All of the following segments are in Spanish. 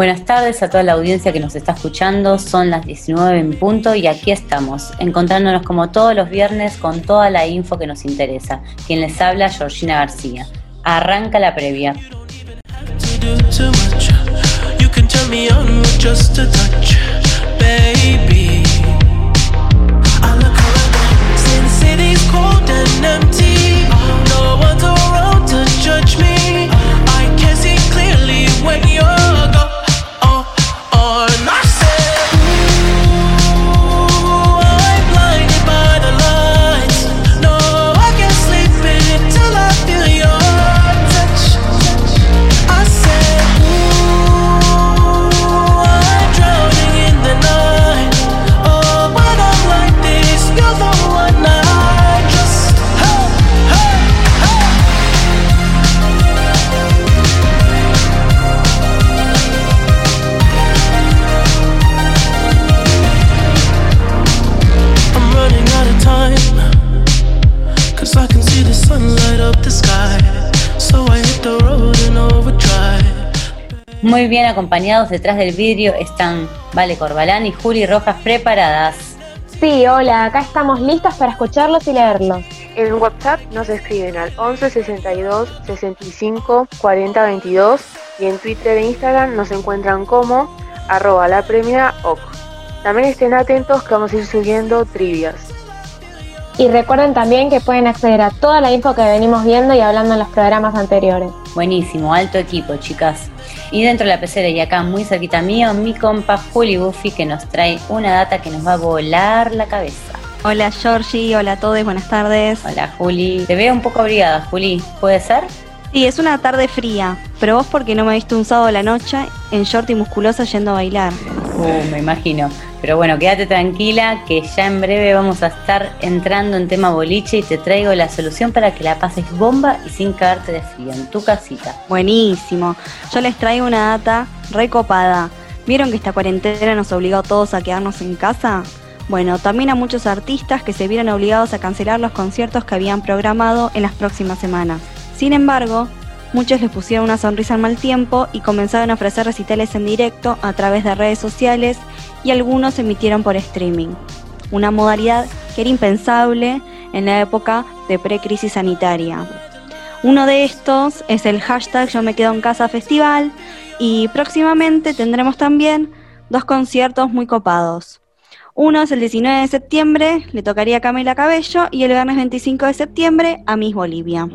Buenas tardes a toda la audiencia que nos está escuchando. Son las 19 en punto y aquí estamos, encontrándonos como todos los viernes con toda la info que nos interesa. Quien les habla, Georgina García. Arranca la previa. Acompañados detrás del vidrio están Vale Corbalán y Juli Rojas preparadas. Sí, hola, acá estamos listos para escucharlos y leerlos. En WhatsApp nos escriben al 11 62 65 40 22 y en Twitter e Instagram nos encuentran como arroba la premia OC. También estén atentos que vamos a ir subiendo trivias. Y recuerden también que pueden acceder a toda la info que venimos viendo y hablando en los programas anteriores. Buenísimo, alto equipo, chicas. Y dentro de la pecera y acá muy cerquita mío, mi compa Juli Buffy que nos trae una data que nos va a volar la cabeza. Hola Georgie, hola a todos, buenas tardes. Hola Juli. Te veo un poco abrigada, Juli. ¿Puede ser? Sí, es una tarde fría, pero vos porque no me viste un sábado a la noche en short y musculosa yendo a bailar. Uh, me imagino. Pero bueno, quédate tranquila que ya en breve vamos a estar entrando en tema boliche y te traigo la solución para que la pases bomba y sin caerte de frío en tu casita. Buenísimo. Yo les traigo una data recopada. ¿Vieron que esta cuarentena nos obligó a todos a quedarnos en casa? Bueno, también a muchos artistas que se vieron obligados a cancelar los conciertos que habían programado en las próximas semanas. Sin embargo, muchos les pusieron una sonrisa al mal tiempo y comenzaron a ofrecer recitales en directo a través de redes sociales y algunos se emitieron por streaming, una modalidad que era impensable en la época de pre-crisis sanitaria. Uno de estos es el hashtag Yo me quedo en casa festival y próximamente tendremos también dos conciertos muy copados. Uno es el 19 de septiembre, le tocaría a Camila Cabello, y el viernes 25 de septiembre a Miss Bolivia.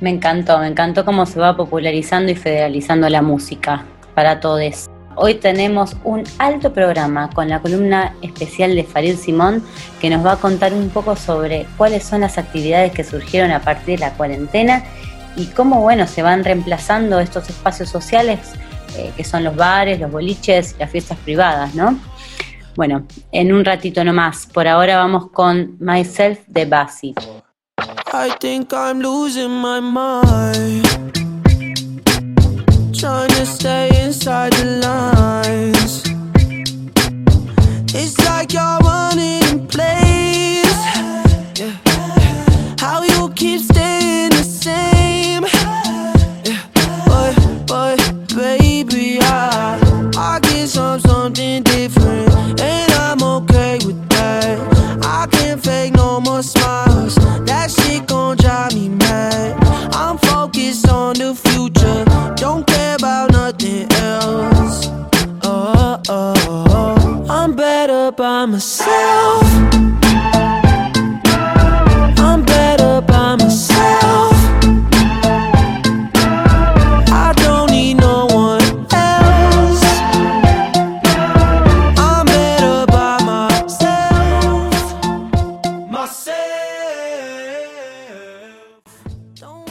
Me encantó, me encantó cómo se va popularizando y federalizando la música para todos. Hoy tenemos un alto programa con la columna especial de Farid Simón que nos va a contar un poco sobre cuáles son las actividades que surgieron a partir de la cuarentena y cómo bueno se van reemplazando estos espacios sociales eh, que son los bares, los boliches y las fiestas privadas, ¿no? Bueno, en un ratito nomás. Por ahora vamos con Myself de Basi. I think I'm losing my mind. Trying to stay inside the lines. It's like you're running by myself. I'm better by myself. I don't need no one else. I'm better by myself.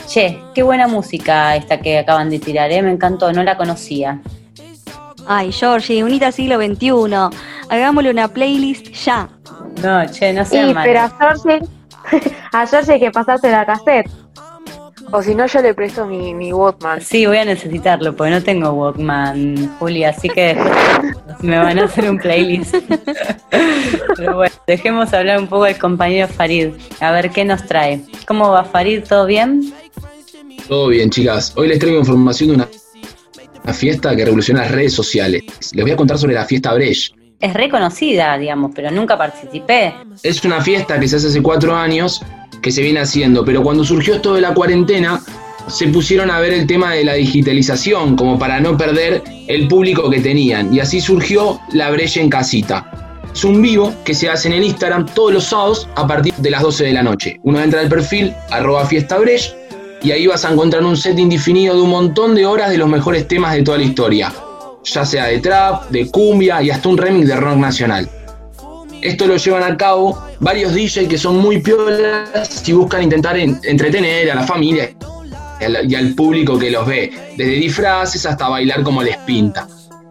Che, qué buena música esta que acaban de tirar, ¿eh? me encantó, no la conocía. Ay, Georgie, unita siglo XXI. Hagámosle una playlist ya. No, che, no sé. Sí, pero a Georgie, a Georgie hay que pasarse la cassette. O si no, yo le presto mi, mi Walkman. Sí, voy a necesitarlo, porque no tengo Walkman, Julia, así que me van a hacer un playlist. Pero bueno, dejemos hablar un poco al compañero Farid, a ver qué nos trae. ¿Cómo va Farid? ¿Todo bien? Todo bien, chicas. Hoy les traigo información de una una fiesta que revoluciona las redes sociales. Les voy a contar sobre la fiesta Brecht. Es reconocida, digamos, pero nunca participé. Es una fiesta que se hace hace cuatro años que se viene haciendo, pero cuando surgió esto de la cuarentena, se pusieron a ver el tema de la digitalización, como para no perder el público que tenían. Y así surgió la Breche en Casita. Es un vivo que se hace en el Instagram todos los sábados a partir de las 12 de la noche. Uno entra al perfil, arroba fiesta y ahí vas a encontrar un set indefinido de un montón de horas de los mejores temas de toda la historia. Ya sea de trap, de cumbia y hasta un remix de rock nacional. Esto lo llevan a cabo varios DJs que son muy piolas y buscan intentar entretener a la familia y al público que los ve, desde disfraces hasta bailar como les pinta.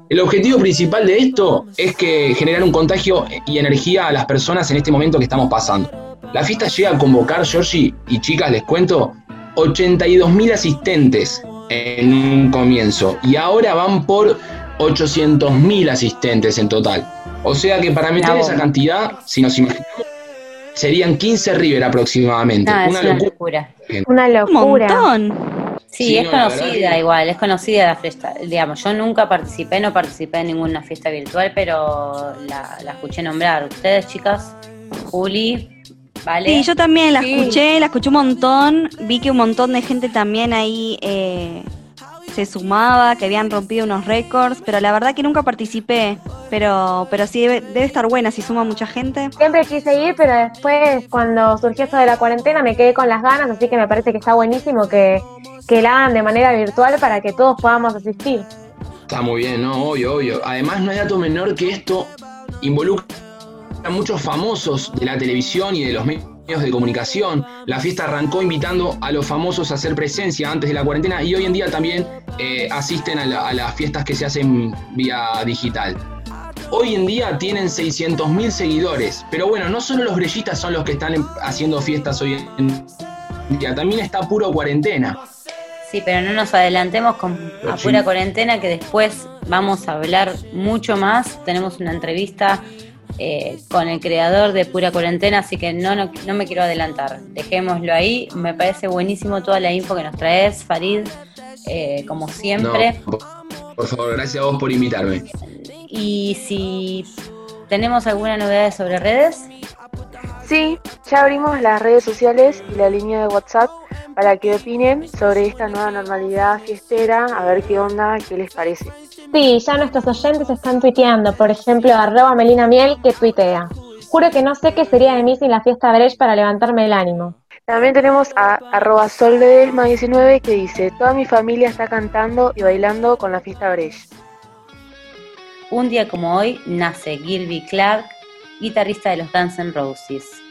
El objetivo principal de esto es que generar un contagio y energía a las personas en este momento que estamos pasando. La fiesta llega a convocar, Georgie y chicas, les cuento, 82.000 asistentes en un comienzo y ahora van por 800.000 asistentes en total. O sea que para meter esa cantidad, si nos imaginamos, serían 15 River aproximadamente. una, locura. Una locura. Un montón. Sí, es conocida igual, es conocida la fiesta. Digamos, yo nunca participé, no participé en ninguna fiesta virtual, pero la, escuché nombrar. ¿Ustedes, chicas? Juli, ¿vale? Sí, yo también la escuché, la escuché un montón. Vi que un montón de gente también ahí eh, se sumaba, que habían rompido unos récords, pero la verdad que nunca participé. Pero, pero sí debe, estar buena si suma mucha gente. Siempre quise ir, pero después cuando surgió esto de la cuarentena me quedé con las ganas, así que me parece que está buenísimo que, que la hagan de manera virtual para que todos podamos asistir. Está muy bien, ¿no? Obvio, obvio. Además no hay dato menor que esto involucra a muchos famosos de la televisión y de los medios de comunicación. La fiesta arrancó invitando a los famosos a hacer presencia antes de la cuarentena y hoy en día también eh, asisten a, las fiestas que se hacen vía digital. Hoy en día tienen 600.000 seguidores, pero bueno, no solo los brellistas son los que están haciendo fiestas hoy en día, también está puro cuarentena. Sí, pero no nos adelantemos con a pura cuarentena que después vamos a hablar mucho más. Tenemos una entrevista eh, con el creador de Pura Cuarentena, así que no, no, me quiero adelantar. Dejémoslo ahí. Me parece buenísimo toda la info que nos traes, Farid, eh, como siempre. por favor, gracias a vos por invitarme. Y si tenemos alguna novedad sobre redes. Sí, ya abrimos las redes sociales y la línea de WhatsApp para que opinen sobre esta nueva normalidad fiestera, a ver qué onda, qué les parece. Sí, ya nuestros oyentes están tuiteando, por ejemplo, arroba Melina Miel que tuitea. Juro que no sé qué sería de mí sin la fiesta Brecht para levantarme el ánimo. También tenemos a arroba solvedesma19 que dice, toda mi familia está cantando y bailando con la fiesta Brecht. Un día como hoy nace Gilby Clark, guitarrista de los Guns N' Roses.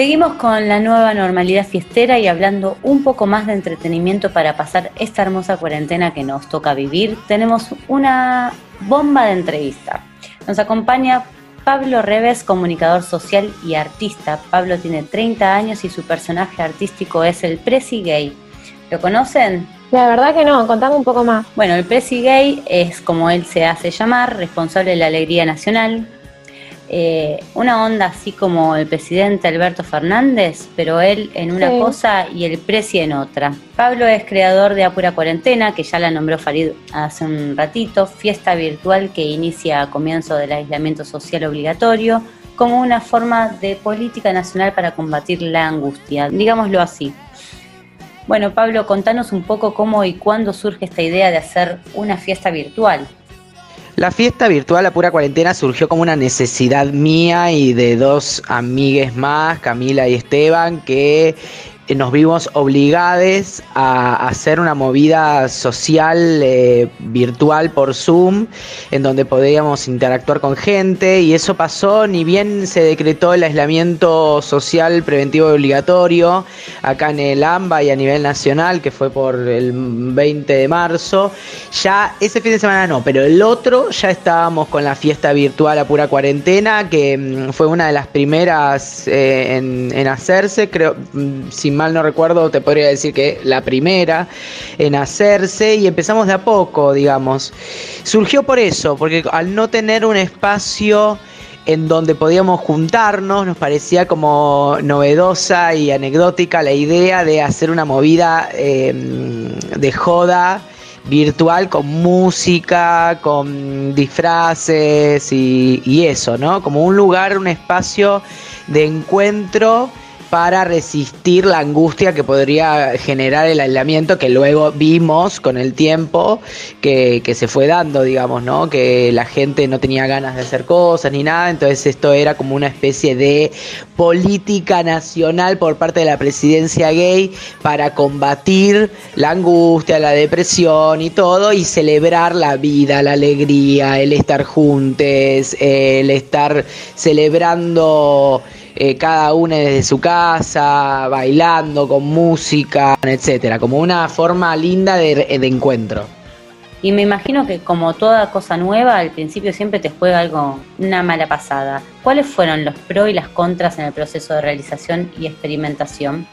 Seguimos con la nueva normalidad fiestera y hablando un poco más de entretenimiento para pasar esta hermosa cuarentena que nos toca vivir. Tenemos una bomba de entrevista. Nos acompaña Pablo Reves, comunicador social y artista. Pablo tiene 30 años y su personaje artístico es el Presi Gay. ¿Lo conocen? La verdad que no, contame un poco más. Bueno, el Presi Gay es como él se hace llamar, responsable de la alegría nacional, eh, una onda así como el presidente Alberto Fernández, pero él en una cosa y el presi en otra. Pablo es creador de Apura Cuarentena, que ya la nombró Farid hace un ratito, fiesta virtual que inicia a comienzo del aislamiento social obligatorio como una forma de política nacional para combatir la angustia, digámoslo así. Bueno, Pablo, contanos un poco cómo y cuándo surge esta idea de hacer una fiesta virtual. La fiesta virtual a pura cuarentena surgió como una necesidad mía y de dos amigues más, Camila y Esteban, que nos vimos obligados a hacer una movida social eh, virtual por Zoom, en donde podíamos interactuar con gente, y eso pasó, ni bien se decretó el aislamiento social preventivo obligatorio acá en el AMBA y a nivel nacional, que fue por el 20 de marzo, ya ese fin de semana no, pero el otro ya estábamos con la fiesta virtual a pura cuarentena, que mm, fue una de las primeras eh, en, en, hacerse, creo, mm, sin mal no recuerdo, te podría decir que la primera en hacerse y empezamos de a poco, digamos. Surgió por eso, porque al no tener un espacio en donde podíamos juntarnos, nos parecía como novedosa y anecdótica la idea de hacer una movida eh, de joda virtual con música, con disfraces y, eso, ¿no? Como un lugar, un espacio de encuentro para resistir la angustia que podría generar el aislamiento que luego vimos con el tiempo que, se fue dando, digamos, ¿no? Que la gente no tenía ganas de hacer cosas ni nada, entonces esto era como una especie de política nacional por parte de la presidencia gay para combatir la angustia, la depresión y todo y celebrar la vida, la alegría, el estar juntos, el estar celebrando eh, cada uno desde su casa, bailando con música, etcétera, como una forma linda de, de, encuentro. Y me imagino que como toda cosa nueva, al principio siempre te juega algo, una mala pasada. ¿Cuáles fueron los pros y las contras en el proceso de realización y experimentación?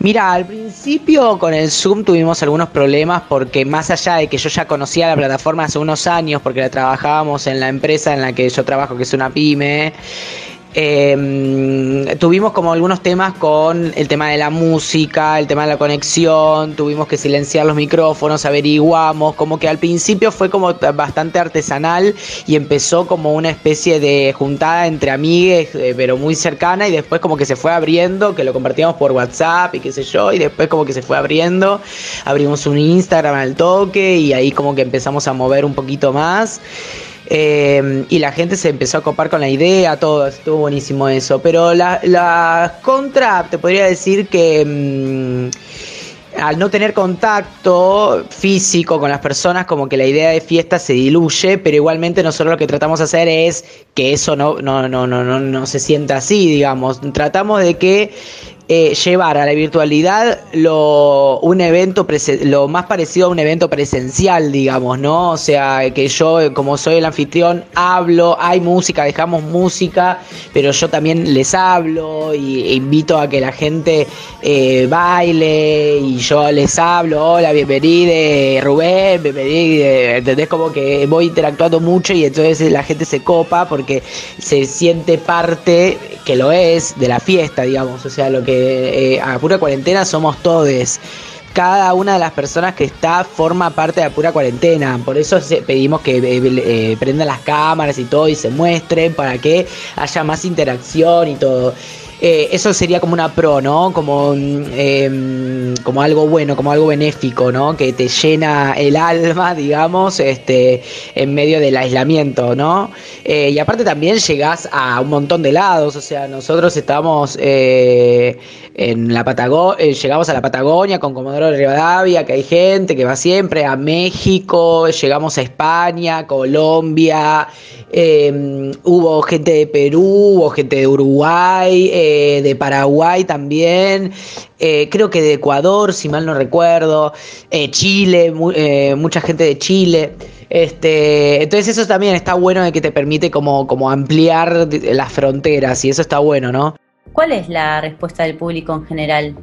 Mira, al principio con el Zoom tuvimos algunos problemas porque más allá de que yo ya conocía la plataforma hace unos años, porque la trabajábamos en la empresa en la que yo trabajo, que es una pyme, eh, tuvimos como algunos temas con el tema de la música, el tema de la conexión, tuvimos que silenciar los micrófonos, averiguamos, como que al principio fue como bastante artesanal y empezó como una especie de juntada entre amigues, eh, pero muy cercana y después como que se fue abriendo, que lo compartíamos por WhatsApp y qué sé yo, y después como que se fue abriendo, abrimos un Instagram al toque y ahí como que empezamos a mover un poquito más. Eh, y la gente se empezó a copar con la idea, todo, estuvo buenísimo eso. Pero la, la contra, te podría decir que mmm, al no tener contacto físico con las personas, como que la idea de fiesta se diluye, pero igualmente nosotros lo que tratamos de hacer es que eso no, no, no, no, no, no se sienta así, digamos. Tratamos de que eh, llevar a la virtualidad lo, un evento lo más parecido a un evento presencial, digamos, ¿no? O sea, que yo, como soy el anfitrión, hablo, hay música, dejamos música, pero yo también les hablo y e invito a que la gente eh, baile y yo les hablo, hola, bienvenido, Rubén, bienvenido, ¿entendés? Como que voy interactuando mucho y entonces la gente se copa porque se siente parte, que lo es, de la fiesta, digamos, o sea, lo que eh, a pura cuarentena somos todes. Cada una de las personas que está forma parte de pura cuarentena. Por eso pedimos que eh, eh, prendan las cámaras y todo y se muestren para que haya más interacción y todo. Eh, eso sería como una pro, ¿no? Como, eh, como algo bueno, como algo benéfico, ¿no? Que te llena el alma, digamos, este, en medio del aislamiento, ¿no? Eh, y aparte también llegás a un montón de lados, o sea, nosotros estamos eh, en la Patagonia, llegamos a la Patagonia con Comodoro de Rivadavia, que hay gente que va siempre, a México, llegamos a España, Colombia, hubo gente de Perú, hubo gente de Uruguay, eh, de Paraguay también, eh, creo que de Ecuador, si mal no recuerdo, eh, Chile, mu mucha gente de Chile. Este, entonces eso también está bueno de que te permite como, como ampliar las fronteras y eso está bueno, ¿no? ¿Cuál es la respuesta del público en general?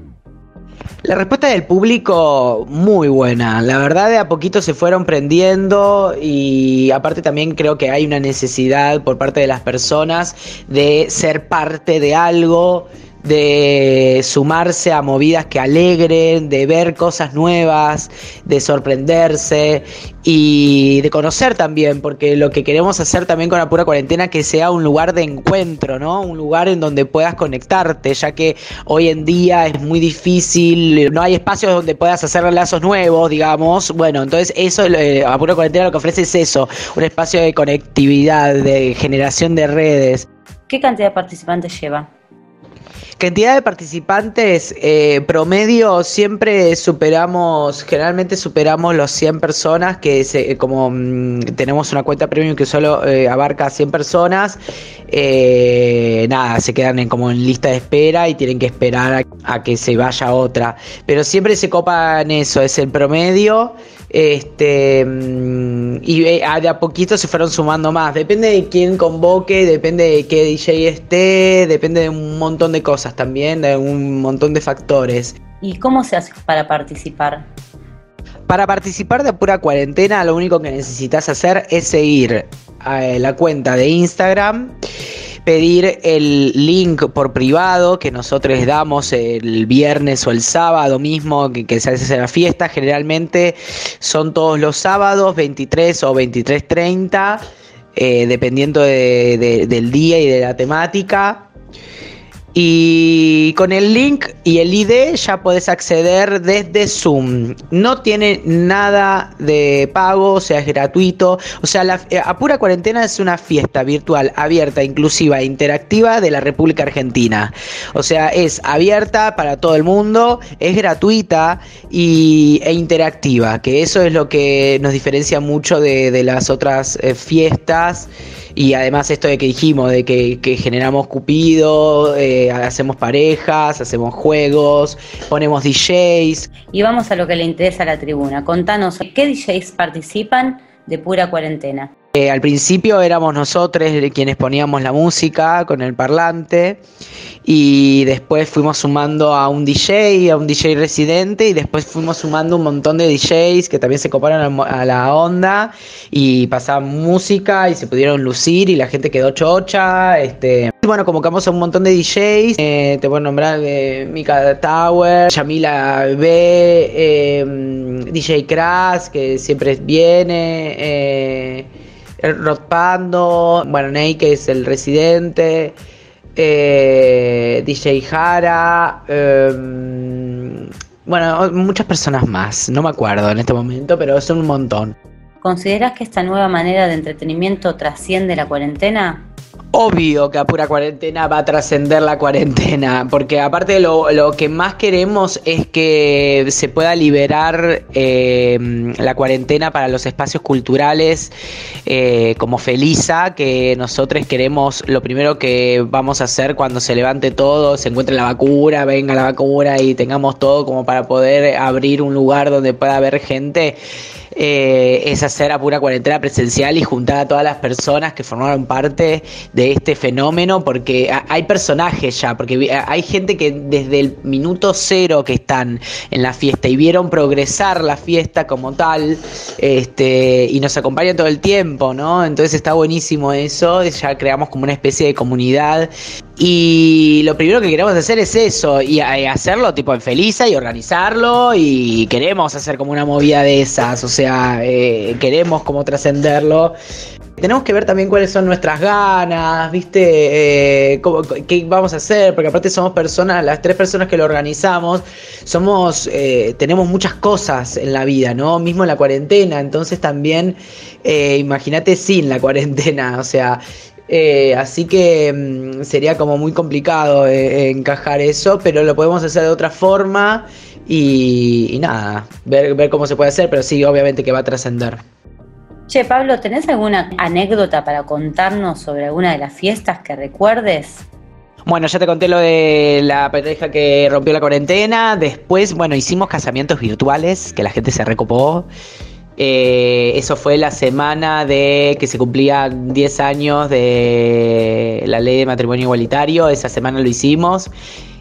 La respuesta del público muy buena. La verdad de a poquito se fueron prendiendo y aparte también creo que hay una necesidad por parte de las personas de ser parte de algo, de sumarse a movidas que alegren, de ver cosas nuevas, de sorprenderse y de conocer también, porque lo que queremos hacer también con la pura cuarentena que sea un lugar de encuentro, ¿no? Un lugar en donde puedas conectarte, ya que hoy en día es muy difícil, no hay espacios donde puedas hacer lazos nuevos, digamos. Bueno, entonces eso, eh, a pura cuarentena lo que ofrece es eso, un espacio de conectividad, de generación de redes. ¿Qué cantidad de participantes lleva? Cantidad de participantes eh, promedio siempre superamos, generalmente superamos los 100 personas, que se, como mm, tenemos una cuenta premium que solo eh, abarca 100 personas, eh, nada, se quedan en, como en lista de espera y tienen que esperar a, a que se vaya otra. Pero siempre se copan eso, es el promedio. Este, mm, y de a poquito se fueron sumando más. Depende de quién convoque, depende de qué DJ esté, depende de un montón de cosas también, de un montón de factores. ¿Y cómo se hace para participar? Para participar de pura cuarentena, lo único que necesitas hacer es seguir a la cuenta de Instagram pedir el link por privado que nosotros damos el viernes o el sábado mismo que, se hace la fiesta. Generalmente son todos los sábados, 23 o 23.30, eh, dependiendo del día y de la temática. Y con el link y el ID ya puedes acceder desde Zoom. No tiene nada de pago, o sea, es gratuito. O sea, la eh, Apura Cuarentena es una fiesta virtual abierta, inclusiva e interactiva de la República Argentina. O sea, es abierta para todo el mundo, es gratuita y, e interactiva, que eso es lo que nos diferencia mucho de, las otras eh, fiestas. Y además esto de que dijimos, de que, generamos cupido, eh, hacemos parejas, hacemos juegos, ponemos DJs. Y vamos a lo que le interesa a la tribuna. Contanos, ¿qué DJs participan de pura cuarentena? Eh, al principio éramos nosotros quienes poníamos la música con el parlante y después fuimos sumando a un DJ, a un DJ residente y después fuimos sumando un montón de DJs que también se coparon a la onda y pasaban música y se pudieron lucir y la gente quedó chocha. Este, bueno, convocamos a un montón de DJs, eh, te puedo nombrar eh, Mika Tower, Yamila B, em, DJ Crash que siempre viene. Eh, Rod Pando, bueno, Ney que es el residente, eh, DJ Jara, em, bueno, muchas personas más, no me acuerdo en este momento, pero son un montón. ¿Consideras que esta nueva manera de entretenimiento trasciende la cuarentena? Obvio que a pura cuarentena va a trascender la cuarentena, porque aparte lo, lo, que más queremos es que se pueda liberar eh, la cuarentena para los espacios culturales eh, como Felisa, que nosotros queremos, lo primero que vamos a hacer cuando se levante todo, se encuentre la vacuna, venga la vacuna y tengamos todo como para poder abrir un lugar donde pueda haber gente eh, es hacer a pura cuarentena presencial y juntar a todas las personas que formaron parte de este fenómeno, porque hay personajes ya, porque hay gente que desde el minuto cero que están en la fiesta y vieron progresar la fiesta como tal, este, y nos acompañan todo el tiempo, ¿no? Entonces está buenísimo eso, ya creamos como una especie de comunidad y lo primero que queremos hacer es eso, y hacerlo tipo en Feliza y organizarlo, y queremos hacer como una movida de esas, o sea, eh, queremos como trascenderlo. Tenemos que ver también cuáles son nuestras ganas, ¿viste? Eh, ¿Qué vamos a hacer? Porque aparte somos personas, las tres personas que lo organizamos, somos, eh, tenemos muchas cosas en la vida, ¿no? Mismo en la cuarentena, entonces también, imagínate sin la cuarentena, o sea, eh, así que mm, sería como muy complicado eh, encajar eso, pero lo podemos hacer de otra forma y, nada, ver, ver cómo se puede hacer, pero sí, obviamente que va a trascender. Che, Pablo, ¿tenés alguna anécdota para contarnos sobre alguna de las fiestas que recuerdes? Bueno, ya te conté lo de la pareja que rompió la cuarentena. Después, bueno, hicimos casamientos virtuales, que la gente se recopó. Eh, eso fue la semana de que se cumplían 10 años de la ley de matrimonio igualitario. Esa semana lo hicimos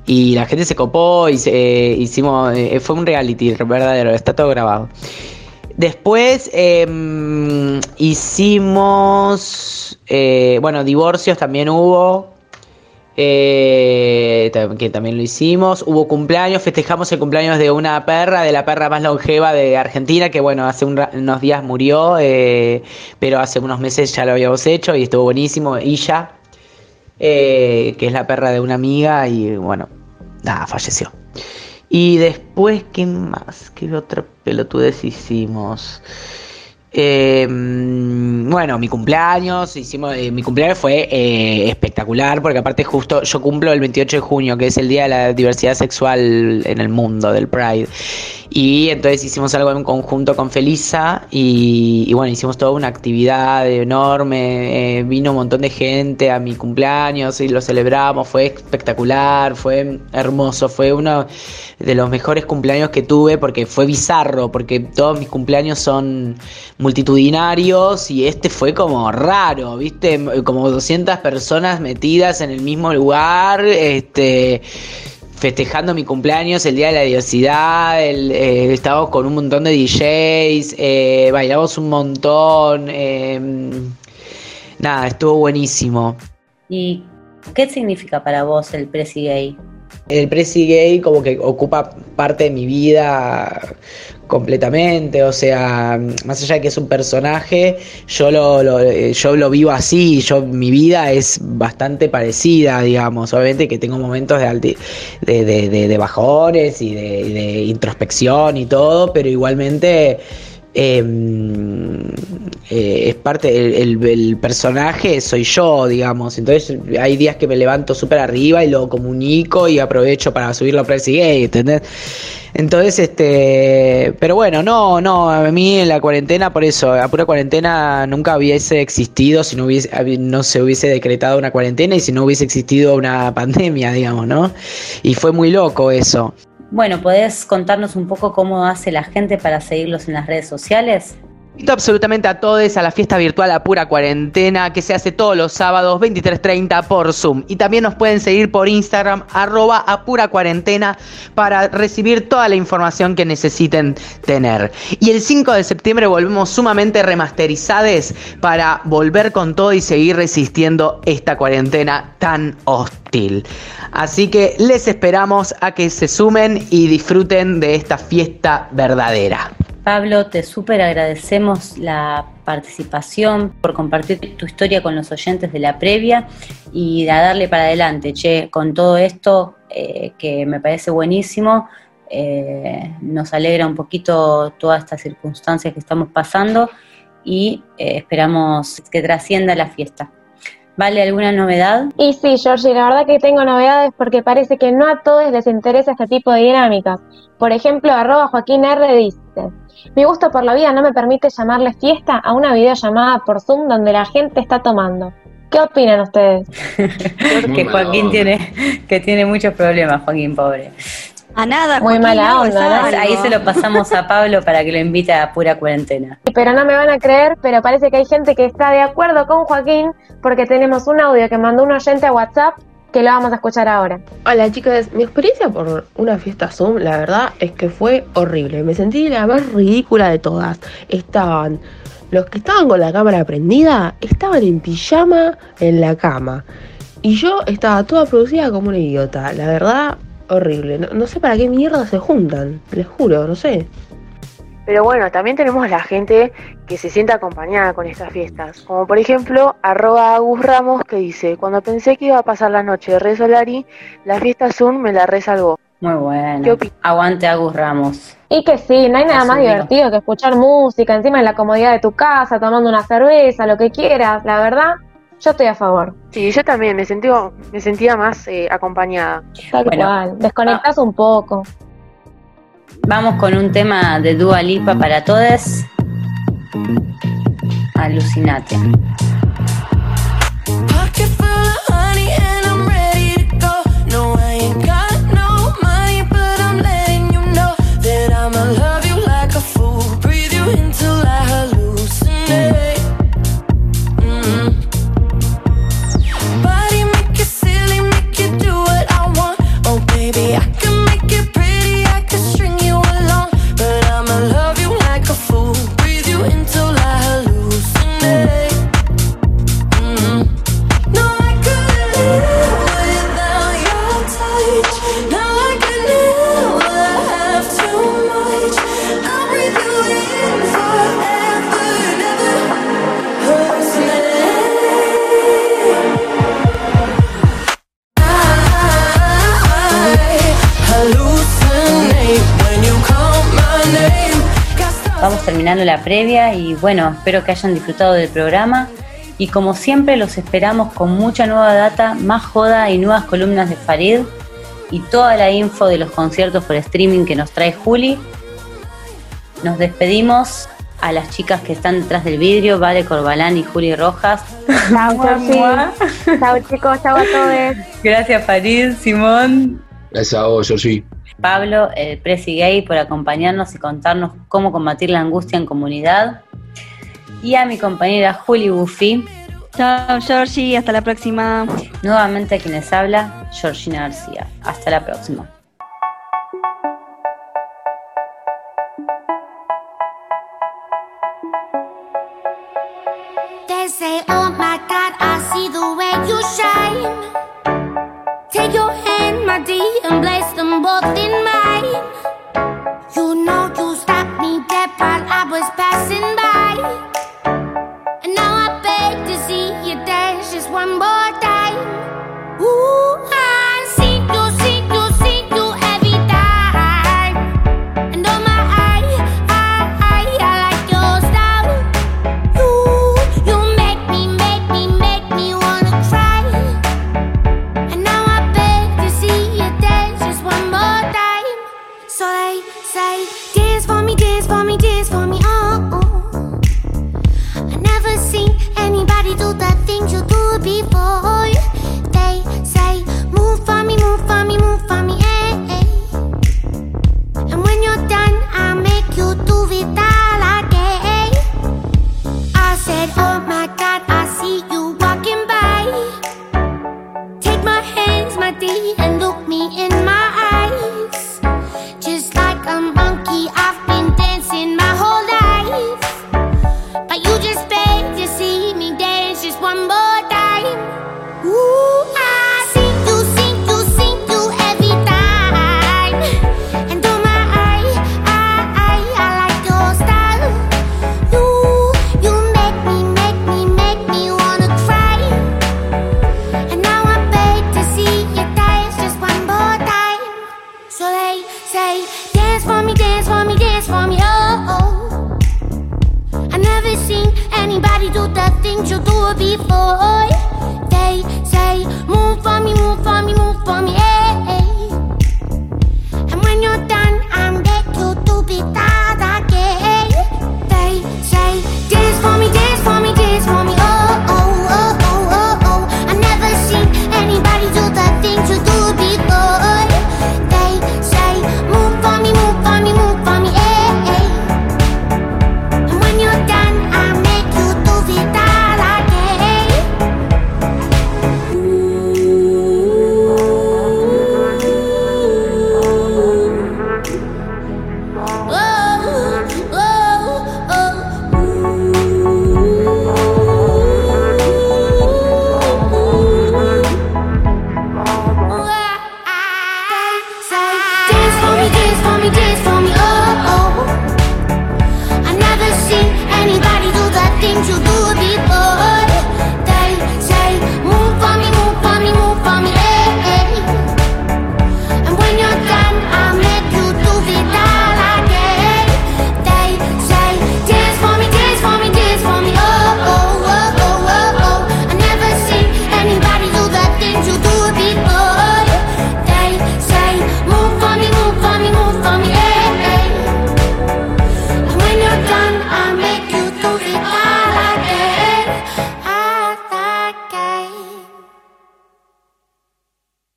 y la gente se copó y eh, hicimos, eh, fue un reality verdadero, está todo grabado. Después em, hicimos, bueno, divorcios también hubo. Eh, que también lo hicimos. Hubo cumpleaños, festejamos el cumpleaños de una perra, de la perra más longeva de Argentina, que bueno, hace unos días murió, eh, pero hace unos meses ya lo habíamos hecho y estuvo buenísimo. Illa, eh, que es la perra de una amiga y bueno, nada, falleció. Y después, ¿qué más? ¿Qué otra pelotudez hicimos? Eh, bueno, mi cumpleaños, hicimos, eh, mi cumpleaños fue eh, espectacular porque aparte justo yo cumplo el 28 de junio, que es el Día de la Diversidad Sexual en el mundo, del Pride. Y entonces hicimos algo en conjunto con Felisa y, bueno, hicimos toda una actividad enorme, eh, vino un montón de gente a mi cumpleaños y lo celebramos, fue espectacular, fue hermoso, fue uno de los mejores cumpleaños que tuve porque fue bizarro, porque todos mis cumpleaños son multitudinarios y este fue como raro, ¿viste? Como 200 personas metidas en el mismo lugar, este festejando mi cumpleaños, el Día de la Diversidad, el, eh, estábamos con un montón de DJs, eh, bailamos un montón, em, nada, estuvo buenísimo. ¿Y qué significa para vos el Presi Gay? El Presi Gay como que ocupa parte de mi vida completamente, o sea, más allá de que es un personaje, yo lo, yo lo vivo así, yo mi vida es bastante parecida, digamos, obviamente que tengo momentos de, de, de, bajones y de, introspección y todo, pero igualmente... Em, eh, es parte el, el, personaje soy yo digamos entonces hay días que me levanto súper arriba y lo comunico y aprovecho para subirlo a Press Gay ¿entendés? Entonces, este, pero bueno, no, no, a mí en la cuarentena, por eso, a pura cuarentena nunca hubiese existido si no hubiese, no se hubiese decretado una cuarentena y si no hubiese existido una pandemia, digamos, ¿no? Y fue muy loco eso. Bueno, ¿podés contarnos un poco cómo hace la gente para seguirlos en las redes sociales? Invito absolutamente a todos a la fiesta virtual a pura cuarentena que se hace todos los sábados 23.30 por Zoom. Y también nos pueden seguir por Instagram arroba a pura cuarentena para recibir toda la información que necesiten tener. Y el 5 de septiembre volvemos sumamente remasterizados para volver con todo y seguir resistiendo esta cuarentena tan hostil. Así que les esperamos a que se sumen y disfruten de esta fiesta verdadera. Pablo, te súper agradecemos la participación, por compartir tu historia con los oyentes de la previa y a darle para adelante, che, con todo esto eh, que me parece buenísimo. Eh, nos alegra un poquito todas estas circunstancias que estamos pasando y eh, esperamos que trascienda la fiesta. ¿Vale alguna novedad? Y sí, Georgie, la verdad que tengo novedades porque parece que no a todos les interesa este tipo de dinámicas. Por ejemplo, arroba Joaquín R dice, mi gusto por la vida no me permite llamarle fiesta a una videollamada por Zoom donde la gente está tomando. ¿Qué opinan ustedes? que Joaquín tiene, que tiene muchos problemas, Joaquín, pobre. A nada, Muy mala onda, Ahí se lo pasamos a Pablo para que lo invite a pura cuarentena. Pero no me van a creer, pero parece que hay gente que está de acuerdo con Joaquín porque tenemos un audio que mandó un oyente a WhatsApp que lo vamos a escuchar ahora. Hola chicas, mi experiencia por una fiesta Zoom, la verdad es que fue horrible. Me sentí la más ridícula de todas. Estaban los que estaban con la cámara prendida, estaban en pijama en la cama. Y yo estaba toda producida como una idiota. La verdad, horrible. No, sé para qué mierda se juntan, les juro, no sé. Pero bueno, también tenemos la gente que se siente acompañada con estas fiestas. Como por ejemplo, arroba Agus Ramos que dice, cuando pensé que iba a pasar la noche de Re Solari, la fiesta Zoom me la resalvó. Muy bueno. Aguante Agus Ramos. Y que sí, no hay nada más divertido que escuchar música encima en la comodidad de tu casa, tomando una cerveza, lo que quieras. La verdad, yo estoy a favor. Sí, yo también me, sentí, me sentía más eh, acompañada. Tal cual, desconectas un poco. Vamos con un tema de Dua Lipa para todos. Alucinate. la previa y bueno, espero que hayan disfrutado del programa y como siempre los esperamos con mucha nueva data, más joda y nuevas columnas de Farid y toda la info de los conciertos por streaming que nos trae Juli. Nos despedimos a las chicas que están detrás del vidrio, Vale Corbalán y Juli Rojas. Chao, chicos. Chao a todos. Gracias, Farid, Simón. Gracias a vos, Georgie. Pablo, el Presi Gay, por acompañarnos y contarnos cómo combatir la angustia en comunidad. Y a mi compañera Juli Buffy. Chao, Georgie, hasta la próxima. Nuevamente a quienes habla, Georgina García. Hasta la próxima. no